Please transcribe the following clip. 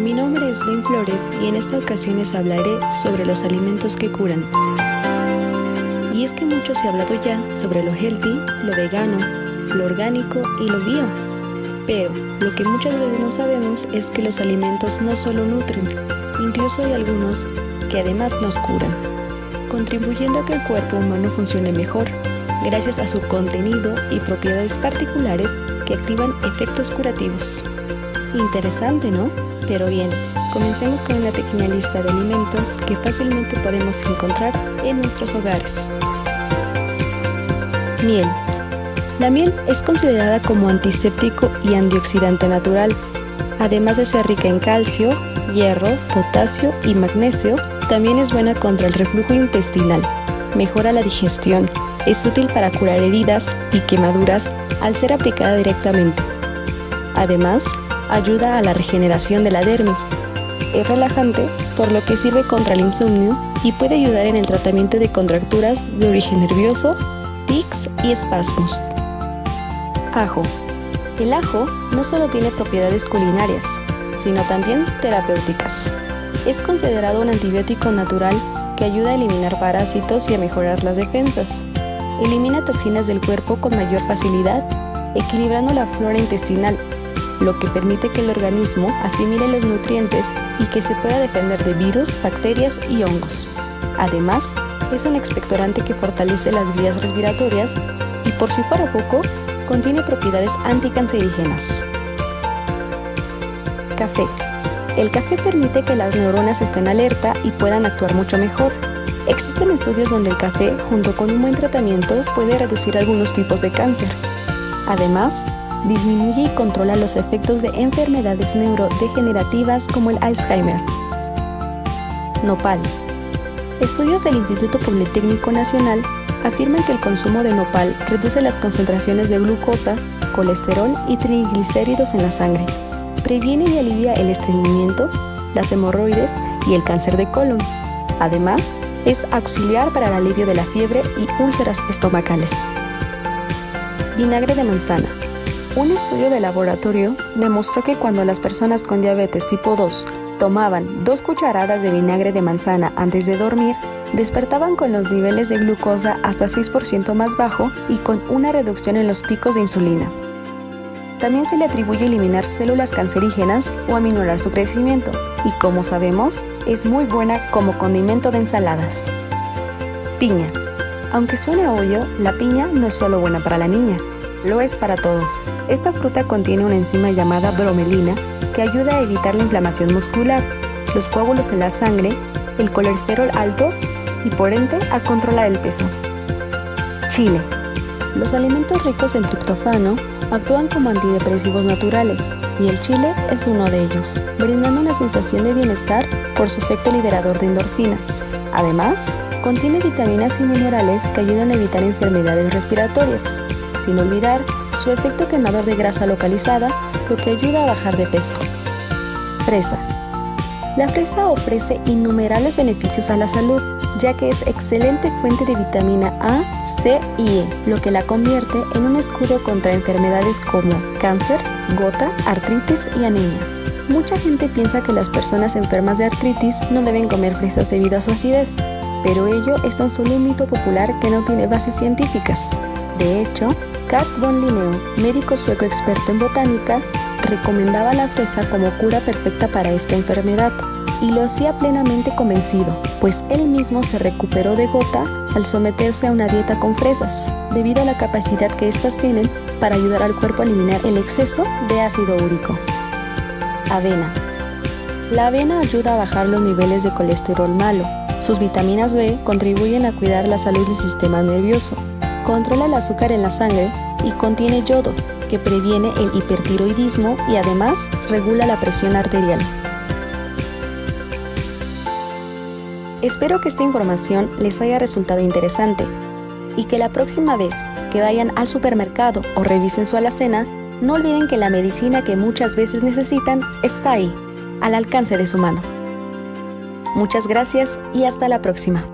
Mi nombre es Len Flores y en esta ocasión les hablaré sobre los alimentos que curan. Y es que mucho se ha hablado ya sobre lo healthy, lo vegano, lo orgánico y lo bio. Pero lo que muchas veces no sabemos es que los alimentos no solo nutren, incluso hay algunos que además nos curan, contribuyendo a que el cuerpo humano funcione mejor, gracias a su contenido y propiedades particulares que activan efectos curativos. Interesante, ¿no? Pero bien, comencemos con una pequeña lista de alimentos que fácilmente podemos encontrar en nuestros hogares. Miel. La miel es considerada como antiséptico y antioxidante natural. Además de ser rica en calcio, hierro, potasio y magnesio, también es buena contra el reflujo intestinal. Mejora la digestión. Es útil para curar heridas y quemaduras al ser aplicada directamente. Además, ayuda a la regeneración de la dermis. Es relajante, por lo que sirve contra el insomnio y puede ayudar en el tratamiento de contracturas de origen nervioso, tics y espasmos. Ajo. El ajo no solo tiene propiedades culinarias, sino también terapéuticas. Es considerado un antibiótico natural que ayuda a eliminar parásitos y a mejorar las defensas. Elimina toxinas del cuerpo con mayor facilidad, equilibrando la flora intestinal lo que permite que el organismo asimile los nutrientes y que se pueda defender de virus, bacterias y hongos. Además, es un expectorante que fortalece las vías respiratorias y por si fuera poco, contiene propiedades anticancerígenas. Café. El café permite que las neuronas estén alerta y puedan actuar mucho mejor. Existen estudios donde el café, junto con un buen tratamiento, puede reducir algunos tipos de cáncer. Además, disminuye y controla los efectos de enfermedades neurodegenerativas como el Alzheimer. Nopal. Estudios del Instituto Politécnico Nacional afirman que el consumo de nopal reduce las concentraciones de glucosa, colesterol y triglicéridos en la sangre. Previene y alivia el estreñimiento, las hemorroides y el cáncer de colon. Además, es auxiliar para el alivio de la fiebre y úlceras estomacales. Vinagre de manzana. Un estudio de laboratorio demostró que cuando las personas con diabetes tipo 2 tomaban dos cucharadas de vinagre de manzana antes de dormir, despertaban con los niveles de glucosa hasta 6% más bajo y con una reducción en los picos de insulina. También se le atribuye eliminar células cancerígenas o aminorar su crecimiento, y como sabemos, es muy buena como condimento de ensaladas. Piña. Aunque suene obvio, la piña no es solo buena para la niña, lo es para todos. Esta fruta contiene una enzima llamada bromelina que ayuda a evitar la inflamación muscular, los coágulos en la sangre, el colesterol alto y por ende a controlar el peso. Chile. Los alimentos ricos en triptofano actúan como antidepresivos naturales y el chile es uno de ellos, brindando una sensación de bienestar por su efecto liberador de endorfinas. Además, contiene vitaminas y minerales que ayudan a evitar enfermedades respiratorias, sin olvidar su efecto quemador de grasa localizada, lo que ayuda a bajar de peso. Fresa. La fresa ofrece innumerables beneficios a la salud, ya que es excelente fuente de vitamina A, C y E, lo que la convierte en un escudo contra enfermedades como cáncer, gota, artritis y anemia. Mucha gente piensa que las personas enfermas de artritis no deben comer fresas debido a su acidez, pero ello es tan solo un mito popular que no tiene bases científicas. De hecho, Kat von Linneo, médico sueco experto en botánica, recomendaba la fresa como cura perfecta para esta enfermedad y lo hacía plenamente convencido, pues él mismo se recuperó de gota al someterse a una dieta con fresas, debido a la capacidad que éstas tienen para ayudar al cuerpo a eliminar el exceso de ácido úrico. Avena. La avena ayuda a bajar los niveles de colesterol malo. Sus vitaminas B contribuyen a cuidar la salud del sistema nervioso controla el azúcar en la sangre y contiene yodo, que previene el hipertiroidismo y además regula la presión arterial. Espero que esta información les haya resultado interesante y que la próxima vez que vayan al supermercado o revisen su alacena, no olviden que la medicina que muchas veces necesitan está ahí, al alcance de su mano. Muchas gracias y hasta la próxima.